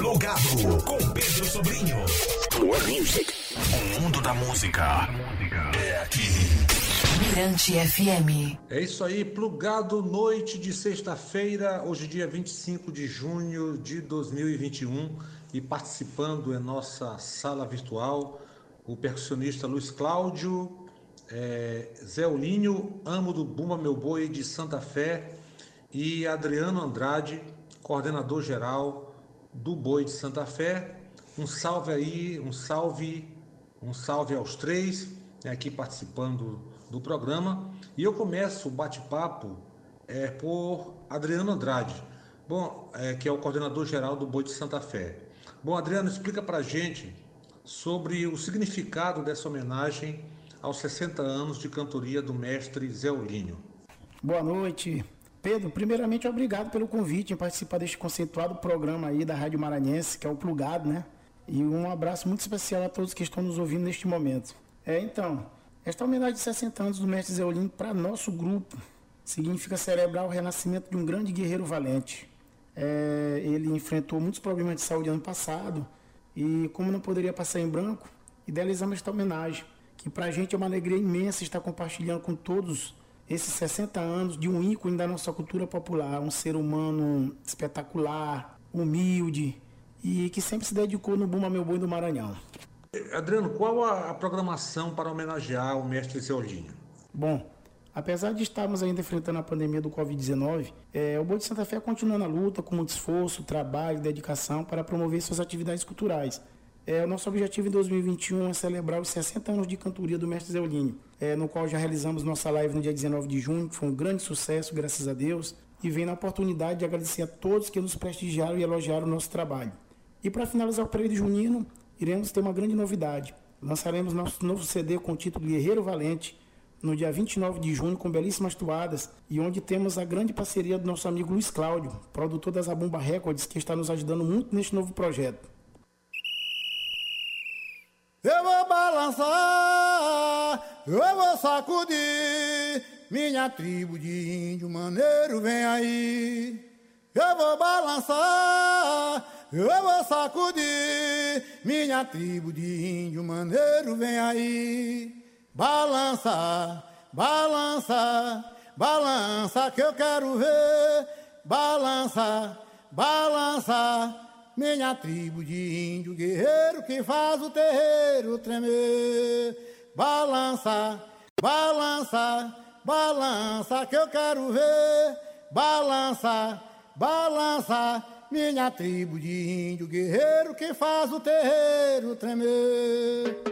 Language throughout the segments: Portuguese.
Plugado com Pedro Sobrinho. More music. O mundo da música é aqui. Mirante FM. É isso aí, plugado noite de sexta-feira, hoje dia 25 de junho de 2021 e participando em nossa sala virtual o percussionista Luiz Cláudio, é, Zé Olinho, amo do Bumba Meu Boi de Santa Fé e Adriano Andrade, coordenador geral do Boi de Santa Fé. Um salve aí, um salve, um salve aos três né, aqui participando do programa. E eu começo o bate-papo é, por Adriano Andrade, bom, é, que é o coordenador geral do Boi de Santa Fé. Bom, Adriano, explica para gente sobre o significado dessa homenagem aos 60 anos de cantoria do mestre Zé Olinho. Boa noite. Pedro, primeiramente obrigado pelo convite em participar deste conceituado programa aí da Rádio Maranhense, que é o Plugado, né? E um abraço muito especial a todos que estão nos ouvindo neste momento. É, então, esta homenagem de 60 anos do mestre Zé Olinho para nosso grupo significa celebrar o renascimento de um grande guerreiro valente. É, ele enfrentou muitos problemas de saúde ano passado e, como não poderia passar em branco, idealizamos esta homenagem que para a gente é uma alegria imensa estar compartilhando com todos esses 60 anos de um ícone da nossa cultura popular, um ser humano espetacular, humilde e que sempre se dedicou no Buma Meu Boi do Maranhão. Adriano, qual a, programação para homenagear o mestre Zeolinho? Bom, apesar de estarmos ainda enfrentando a pandemia do Covid-19, é, o Boi de Santa Fé continua na luta com muito esforço, trabalho e dedicação para promover suas atividades culturais é, o nosso objetivo em 2021 é celebrar os 60 anos de cantoria do Mestre Zeolinho, é, no qual já realizamos nossa live no dia 19 de junho, que foi um grande sucesso, graças a Deus, e vem na oportunidade de agradecer a todos que nos prestigiaram e elogiaram o nosso trabalho. E para finalizar o período junino, iremos ter uma grande novidade. Lançaremos nosso novo CD com o título Guerreiro Valente, no dia 29 de junho, com belíssimas toadas, e onde temos a grande parceria do nosso amigo Luiz Cláudio, produtor das Zabumba Records, que está nos ajudando muito neste novo projeto. Eu vou balançar, eu vou sacudir. Minha tribo de índio maneiro vem aí. Eu vou balançar, eu vou sacudir. Minha tribo de índio maneiro vem aí. Balança, balança, balança que eu quero ver. Balança, balança minha tribo de índio guerreiro que faz o terreiro tremer. Balança, balança, balança que eu quero ver. Balança, balança, minha tribo de índio guerreiro que faz o terreiro tremer.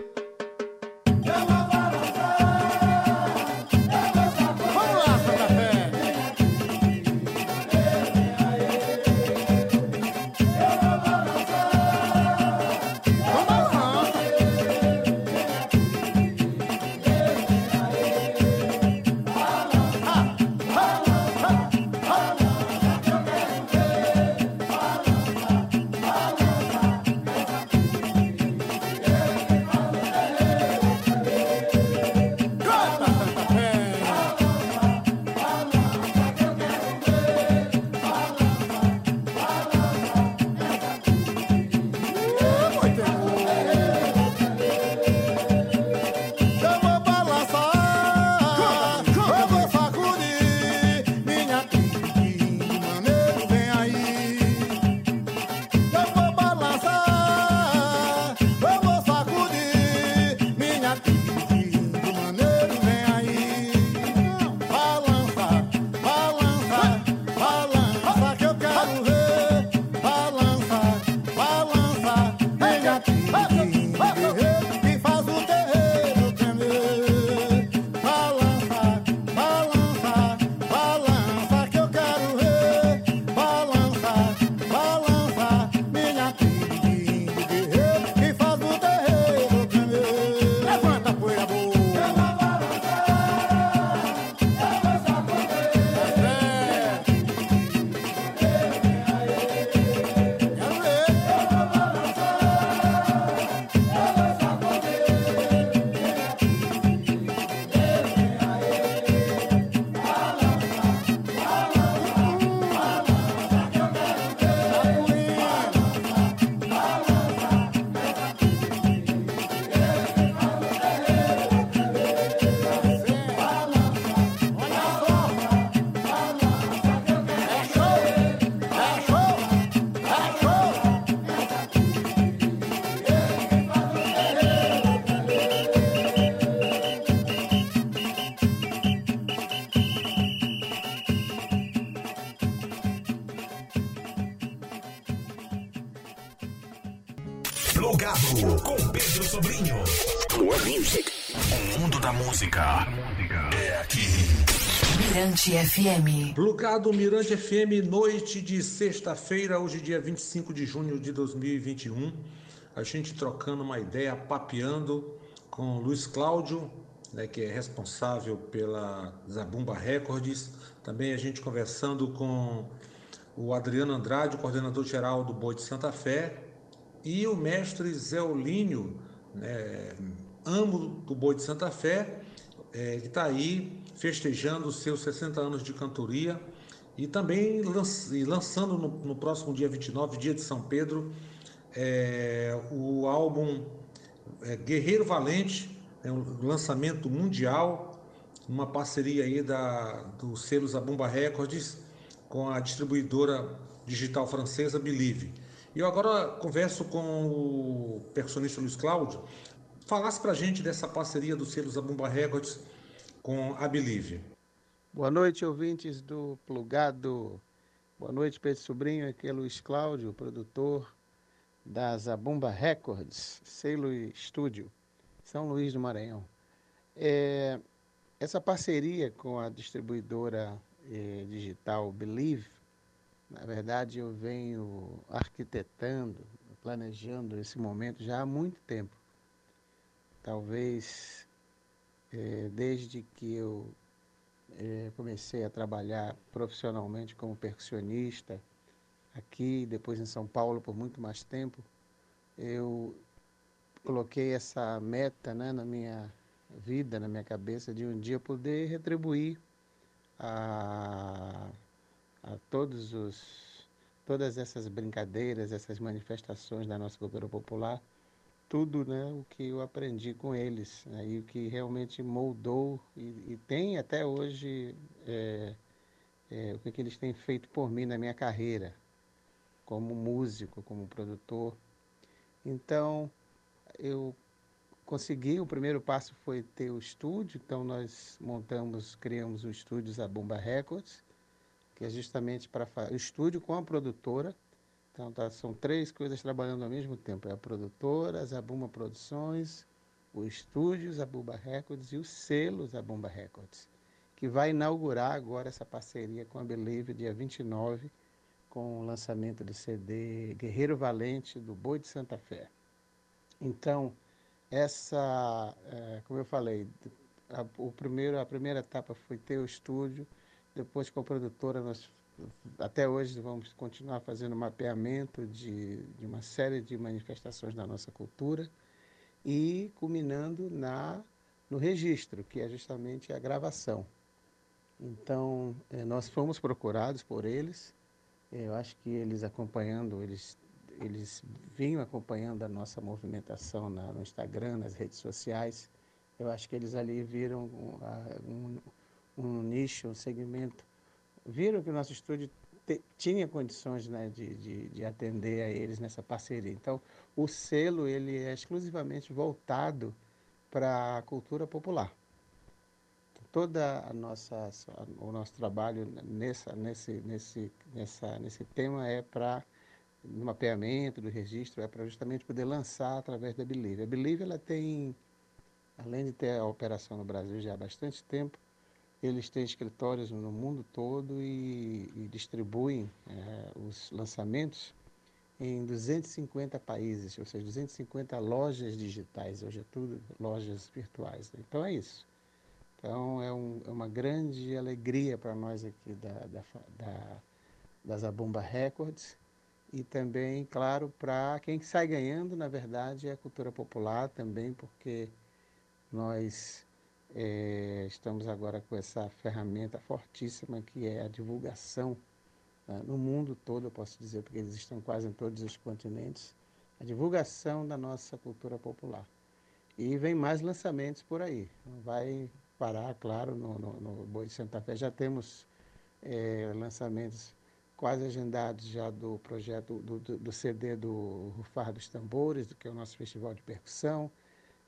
Plugado com Pedro Sobrinho. More Music. O mundo da música é aqui. Mirante FM. Plugado Mirante FM, noite de sexta-feira, hoje dia 25 de junho de 2021. A gente trocando uma ideia, papeando com Luiz Cláudio, né, que é responsável pela Zabumba Records. Também a gente conversando com o Adriano Andrade, coordenador geral do Boi de Santa Fé, e o mestre Zé Olínio, né, amo do Boi de Santa Fé, é, que está aí festejando os seus 60 anos de cantoria e também lançando no, no próximo dia 29, dia de São Pedro, é, o álbum é, Guerreiro Valente, é um lançamento mundial, uma parceria aí da, do selo Zabumba Records com a distribuidora digital francesa Believe. Eu agora converso com o percussionista Luiz Cláudio. Falasse para a gente dessa parceria do selo Zabumba Records com a Believe. Boa noite, ouvintes do Plugado. Boa noite, Pedro Sobrinho. Aqui é Luiz Cláudio, produtor da Zabumba Records, selo estúdio, São Luís do Maranhão. É, essa parceria com a distribuidora eh, digital Believe, na verdade eu venho arquitetando, planejando esse momento já há muito tempo. Talvez eh, desde que eu eh, comecei a trabalhar profissionalmente como percussionista, aqui, depois em São Paulo por muito mais tempo, eu coloquei essa meta né, na minha vida, na minha cabeça, de um dia poder retribuir a, a todos os, todas essas brincadeiras, essas manifestações da nossa cultura popular, tudo né, o que eu aprendi com eles né, e o que realmente moldou e, e tem até hoje é, é, o que, que eles têm feito por mim na minha carreira como músico, como produtor. Então, eu consegui, o primeiro passo foi ter o estúdio, então nós montamos, criamos o estúdio Zabumba Records, que é justamente para o estúdio com a produtora. Então tá, são três coisas trabalhando ao mesmo tempo, é a produtora, a Zabumba Produções, o estúdio Zabumba Records e o selo Zabumba Records, que vai inaugurar agora essa parceria com a Believe dia 29, com o lançamento do CD Guerreiro Valente do Boi de Santa Fé. Então, essa, é, como eu falei, a, o primeiro, a primeira etapa foi ter o estúdio, depois com a produtora nós até hoje vamos continuar fazendo mapeamento de, de uma série de manifestações da nossa cultura e culminando na no registro, que é justamente a gravação. Então, é, nós fomos procurados por eles, eu acho que eles acompanhando, eles eles vinham acompanhando a nossa movimentação na, no Instagram, nas redes sociais. Eu acho que eles ali viram um, um, um nicho, um segmento. Viram que o nosso estúdio te, tinha condições né, de, de, de, atender a eles nessa parceria. Então, o selo ele é exclusivamente voltado para a cultura popular. Toda a nossa, o nosso trabalho nessa, nesse, nesse, nessa, nesse tema é para no mapeamento do registro é para justamente poder lançar através da Believe. A Believe ela tem, além de ter a operação no Brasil já há bastante tempo, eles têm escritórios no mundo todo e, e distribuem é, os lançamentos em 250 países, ou seja, 250 lojas digitais, hoje é tudo lojas virtuais. Né? Então é isso. Então é, um, é uma grande alegria para nós aqui da, da, da, da Zabumba Records e também, claro, para quem sai ganhando, na verdade, é a cultura popular também, porque nós é, estamos agora com essa ferramenta fortíssima que é a divulgação né, no mundo todo, eu posso dizer, porque eles estão quase em todos os continentes, a divulgação da nossa cultura popular. E vem mais lançamentos por aí. Não vai parar, claro, no, no, no Boi de Santa Fé. Já temos é, lançamentos quase agendados já do projeto do, do, do CD do Rufar dos Tambores, que é o nosso festival de percussão.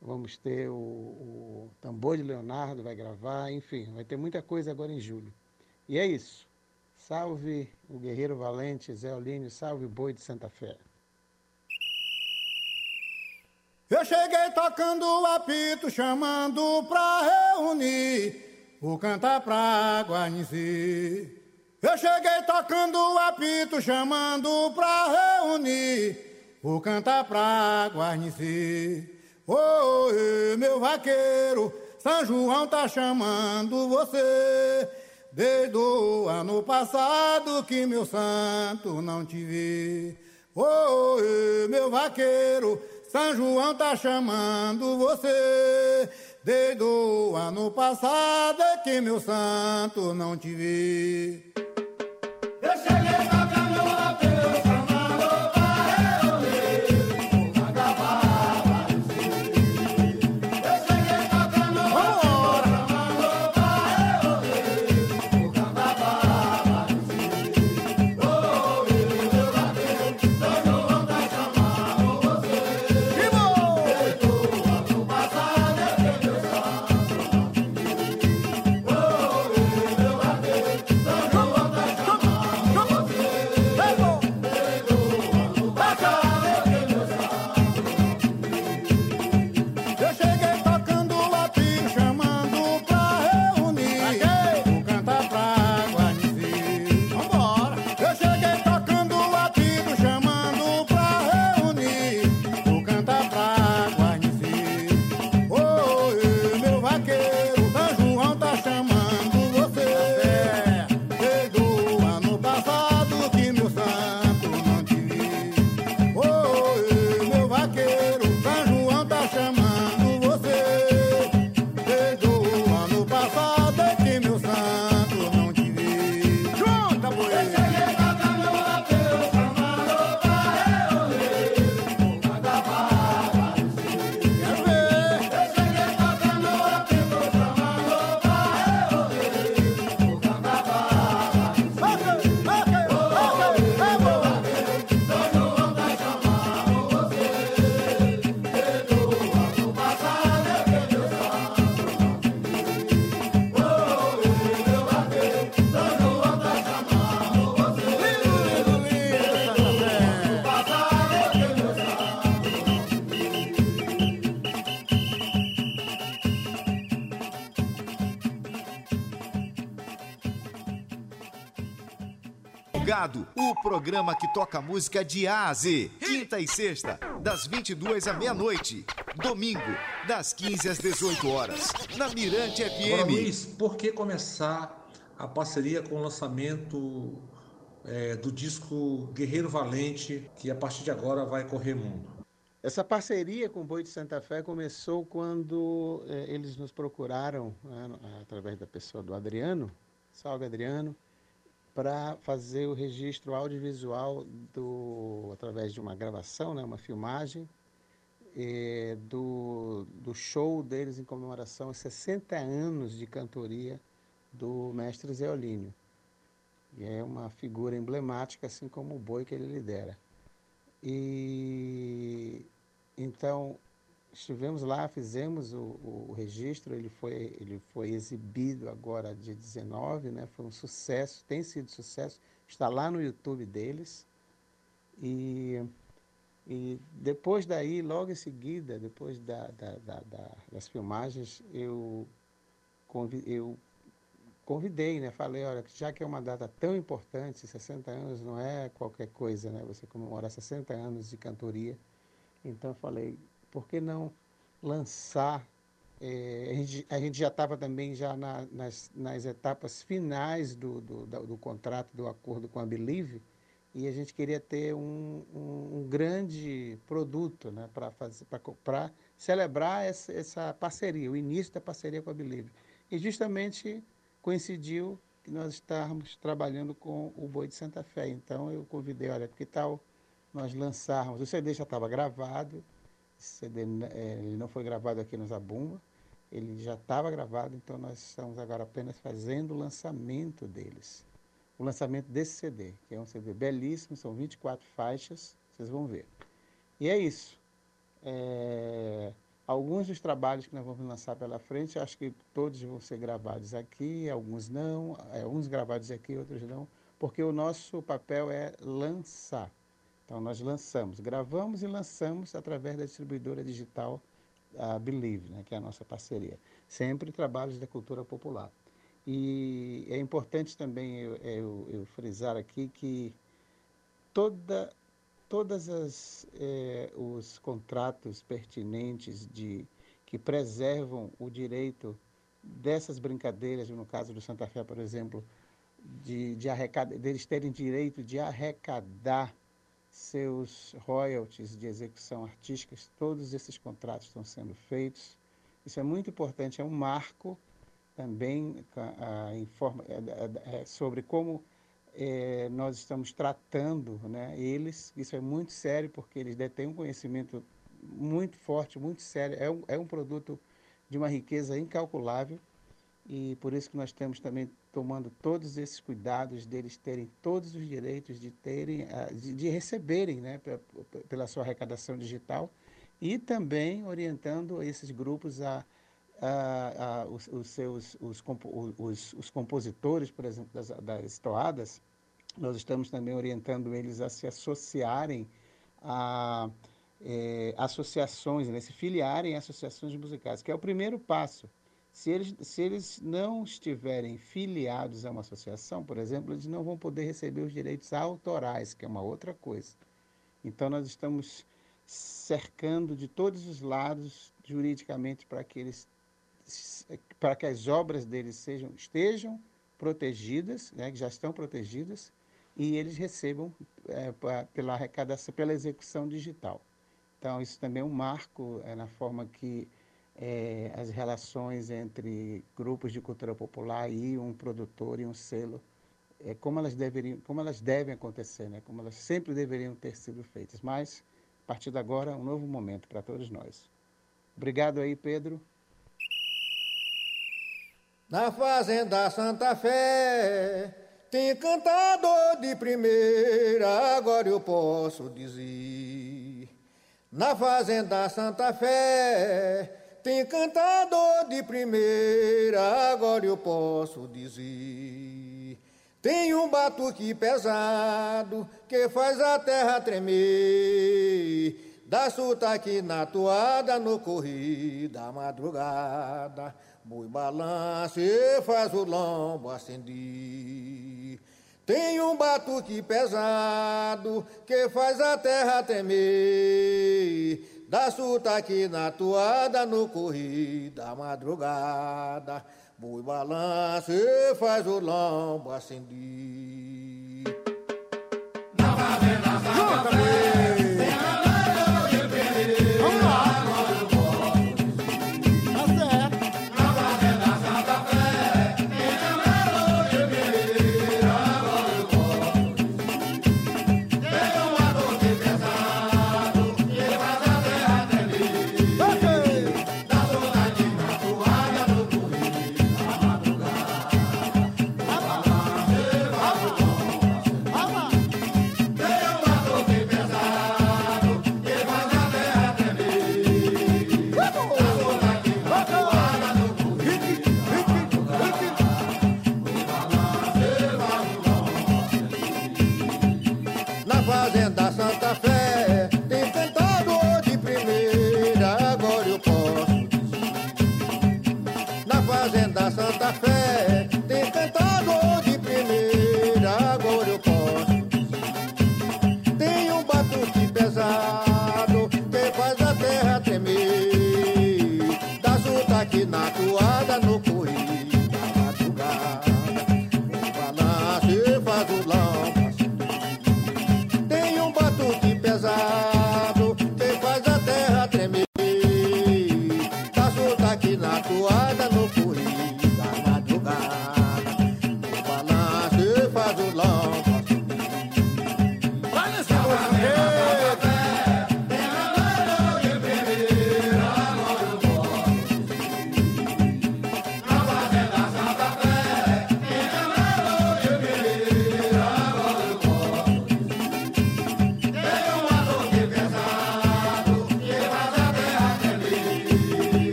Vamos ter o, o Tambor de Leonardo, vai gravar, enfim, vai ter muita coisa agora em julho. E é isso. Salve o Guerreiro Valente, Zé Olínio, salve o Boi de Santa Fé. Eu cheguei tocando o apito, chamando pra reunir, vou cantar pra Guarnici. Eu cheguei tocando o apito, chamando pra reunir, vou cantar pra Guarnici. Oi, meu vaqueiro, São João tá chamando você. Desde o ano passado que meu santo não te vi. Oi, meu vaqueiro, São João tá chamando você. Desde o ano passado é que meu santo não te vi. Programa que toca música de A a Z. Quinta e sexta, das 22 à meia-noite. Domingo, das 15 às 18 horas. Na Mirante FM. Luiz, por que começar a parceria com o lançamento é, do disco Guerreiro Valente, que a partir de agora vai correr mundo? Essa parceria com o Boi de Santa Fé começou quando eh, eles nos procuraram, né, através da pessoa do Adriano, salve Adriano, para fazer o registro audiovisual do, através de uma gravação, né, uma filmagem, do, do show deles em comemoração aos 60 anos de cantoria do mestre Zé Olínio. E é uma figura emblemática, assim como o boi que ele lidera. E então estivemos lá, fizemos o, o registro, ele foi, ele foi exibido agora dia 19, né? Foi um sucesso, tem sido sucesso, está lá no YouTube deles. E, e depois daí, logo em seguida, depois da, da, da, da- das filmagens, eu, convi- eu convidei, né? Falei, olha, já que é uma data tão importante, 60 anos não é qualquer coisa, né? Você comemorar 60 anos de cantoria. Então eu falei, por que não lançar? eh, a, gente, a gente já estava também já na- nas, nas etapas finais do, do, da- do contrato, do acordo com a Believe, e a gente queria ter um, um, um grande produto né, para celebrar essa, essa parceria, o início da parceria com a Believe. E justamente coincidiu que nós estávamos trabalhando com o Boi de Santa Fé. Então eu convidei, olha, que tal nós lançarmos? O CD já estava gravado, CD eh, ele não foi gravado aqui no Zabumba, ele já estava gravado, então nós estamos agora apenas fazendo o lançamento deles. O lançamento desse CD, que é um CD belíssimo, são 24 faixas, vocês vão ver. E é isso. É, alguns dos trabalhos que nós vamos lançar pela frente, acho que todos vão ser gravados aqui, alguns não, é, uns gravados aqui, outros não, porque o nosso papel é lançar. Então nós lançamos, gravamos e lançamos através da distribuidora digital a Believe, né, que é a nossa parceria. Sempre trabalhos da cultura popular. E é importante também eu, eu, eu frisar aqui que toda, todas as eh, os contratos pertinentes de que preservam o direito dessas brincadeiras, no caso do Santa Fé, por exemplo, de, de arrecada, deles terem direito de arrecadar seus royalties de execução artística, todos esses contratos estão sendo feitos. Isso é muito importante, é um marco também a, informa, é, é, sobre como é, nós estamos tratando né, eles. Isso é muito sério, porque eles detêm um conhecimento muito forte, muito sério. É um, é um produto de uma riqueza incalculável e por isso que nós estamos também tomando todos esses cuidados deles terem todos os direitos de terem de, de receberem né, pela sua arrecadação digital e também orientando esses grupos a, a, a os, os, seus os, os, os, compositores por exemplo das, das toadas nós estamos também orientando eles a se associarem a é, associações, né, se filiarem a associações musicais, que é o primeiro passo. Se eles, se eles não estiverem filiados a uma associação, por exemplo, eles não vão poder receber os direitos autorais, que é uma outra coisa. Então, nós estamos cercando de todos os lados, juridicamente, para que eles para que as obras deles sejam, estejam protegidas, né, que já estão protegidas, e eles recebam é, pela arrecadação, pela execução digital. Então, isso também é um marco é, na forma que é, as relações entre grupos de cultura popular e um produtor e um selo, é, como, elas deveriam, como elas devem acontecer, né? como elas sempre deveriam ter sido feitas. Mas, a partir de agora, um novo momento para todos nós. Obrigado aí, Pedro. Na Fazenda Santa Fé tem cantador de primeira, agora eu posso dizer. Na fazenda Santa Fé tem cantador de primeira, agora eu posso dizer. Tem um batuque pesado que faz a terra tremer. Dá sotaque na toada no correr da madrugada. Boi balança e faz o lombo acender. Tem um batuque pesado que faz a terra tremer. Dá sotaque na toada no correr da madrugada. Boi balança e faz o lombo acender.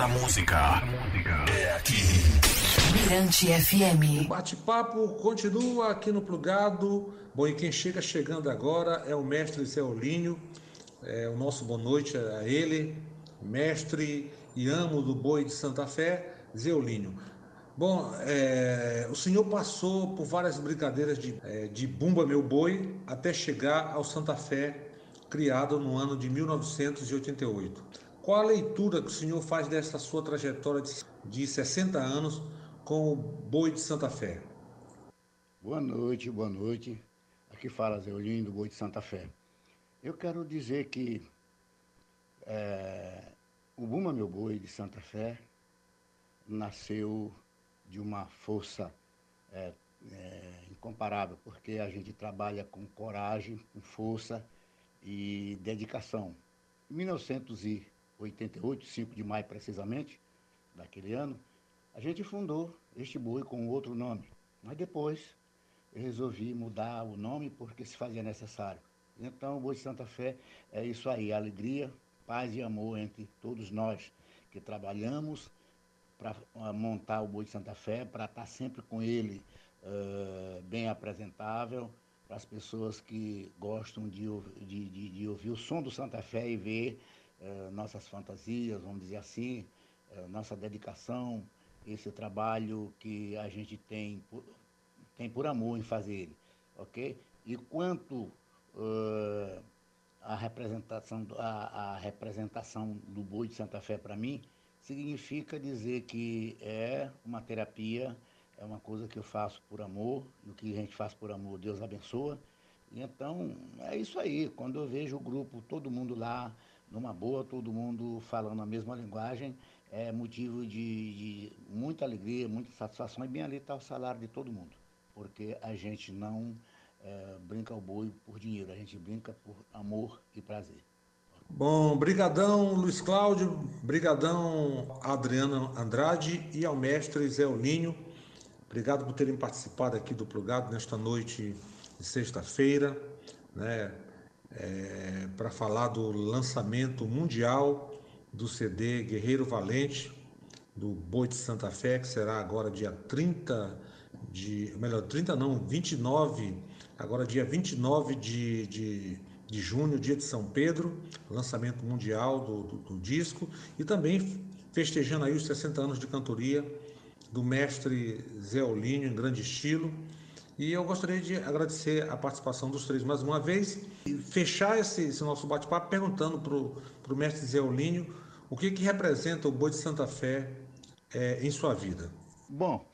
Da música é aqui. Mirante FM. O bate-papo continua aqui no Plugado. Bom, e quem chega chegando agora é o mestre Zé Olinho. É, o nosso boa noite a ele, mestre e amo do boi de Santa Fé, Zé Olinho. Bom, é, o senhor passou por várias brincadeiras de, é, de Bumba Meu Boi até chegar ao Santa Fé, criado no ano de 1988. Qual a leitura que o senhor faz dessa sua trajetória de, de 60 anos com o Boi de Santa Fé? Boa noite, boa noite. Aqui fala Zé Olinho do Boi de Santa Fé. Eu quero dizer que é, o Buma Meu Boi de Santa Fé nasceu de uma força é, é, incomparável, porque a gente trabalha com coragem, com força e dedicação. Em 1988, 5 de maio precisamente, daquele ano, a gente fundou este boi com outro nome. Mas depois eu resolvi mudar o nome porque se fazia necessário. Então, o Boi de Santa Fé é isso aí, alegria, paz e amor entre todos nós que trabalhamos para montar o Boi de Santa Fé, para estar sempre com ele uh, bem apresentável, para as pessoas que gostam de, de, de, de, ouvir o som do Santa Fé e ver nossas fantasias, vamos dizer assim, uh, nossa dedicação, esse trabalho que a gente tem por, tem por amor em fazer ele, ok? E quanto uh, a representação, a, a, representação do boi de Santa Fé para mim significa dizer que é uma terapia, é uma coisa que eu faço por amor, e o que a gente faz por amor, Deus abençoa. E então, é isso aí. Quando eu vejo o grupo, todo mundo lá, numa boa, todo mundo falando a mesma linguagem, é motivo de, de muita alegria, muita satisfação, e bem ali está o salário de todo mundo. Porque a gente não é, brinca o boi por dinheiro, a gente brinca por amor e prazer. Bom, brigadão Luiz Cláudio, brigadão Adriana Andrade e ao mestre Zé Olinho. Obrigado por terem participado aqui do Plugado nesta noite de sexta-feira, né, é, para falar do lançamento mundial do CD Guerreiro Valente, do Boi de Santa Fé, que será agora dia 30 de. Melhor, 30 não, 29, agora dia 29 de, de, de junho, dia de São Pedro, lançamento mundial do, do, do disco, e também festejando aí os 60 anos de cantoria do mestre Zé Olinho, em grande estilo. E eu gostaria de agradecer a participação dos três mais uma vez e fechar esse, esse nosso bate-papo perguntando para o mestre Zé Olinho o que, que representa o Boi de Santa Fé é, em sua vida. Bom,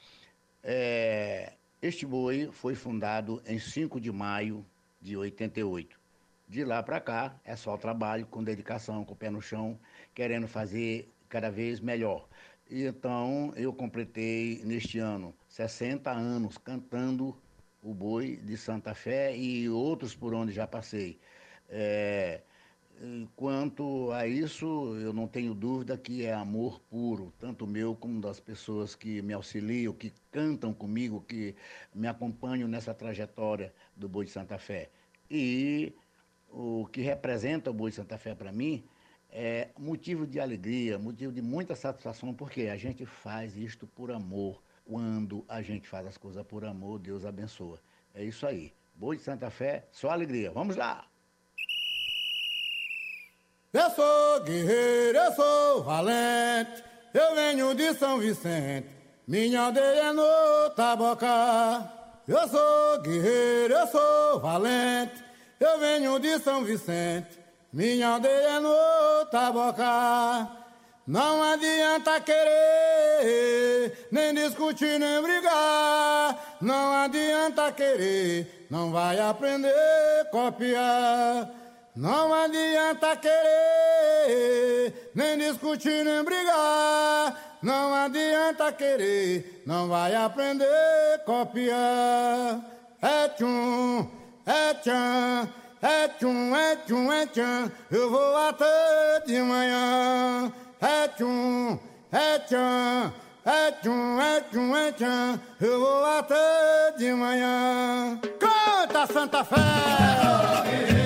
é, este boi foi fundado em 5 de maio de 88. De lá para cá é só trabalho, com dedicação, com o pé no chão, querendo fazer cada vez melhor. E então eu completei neste ano 60 anos cantando o boi de Santa Fé e outros por onde já passei. É, quanto a isso, eu não tenho dúvida que é amor puro, tanto meu como das pessoas que me auxiliam, que cantam comigo, que me acompanham nessa trajetória do Boi de Santa Fé. E o que representa o Boi de Santa Fé para mim é motivo de alegria, motivo de muita satisfação, porque a gente faz isto por amor. Quando a gente faz as coisas por amor, Deus abençoa. É isso aí. Boi de Santa Fé, só alegria. Vamos lá! Eu sou guerreiro, eu sou valente, eu venho de São Vicente, minha aldeia é no Tabocá. Eu sou guerreiro, eu sou valente, eu venho de São Vicente, minha aldeia é no Tabocá. Não adianta querer, nem discutir, nem brigar. Não adianta querer, não vai aprender a copiar. Não adianta querer, nem discutir, nem brigar. Não adianta querer, não vai aprender a copiar. É tchum, é tchan, é tchum, é tchum, é tchan. Eu vou até de manhã. É tchum, é tchan, é tchum, é tchum, é tchan. Eu vou até de manhã. Canta Santa Fé!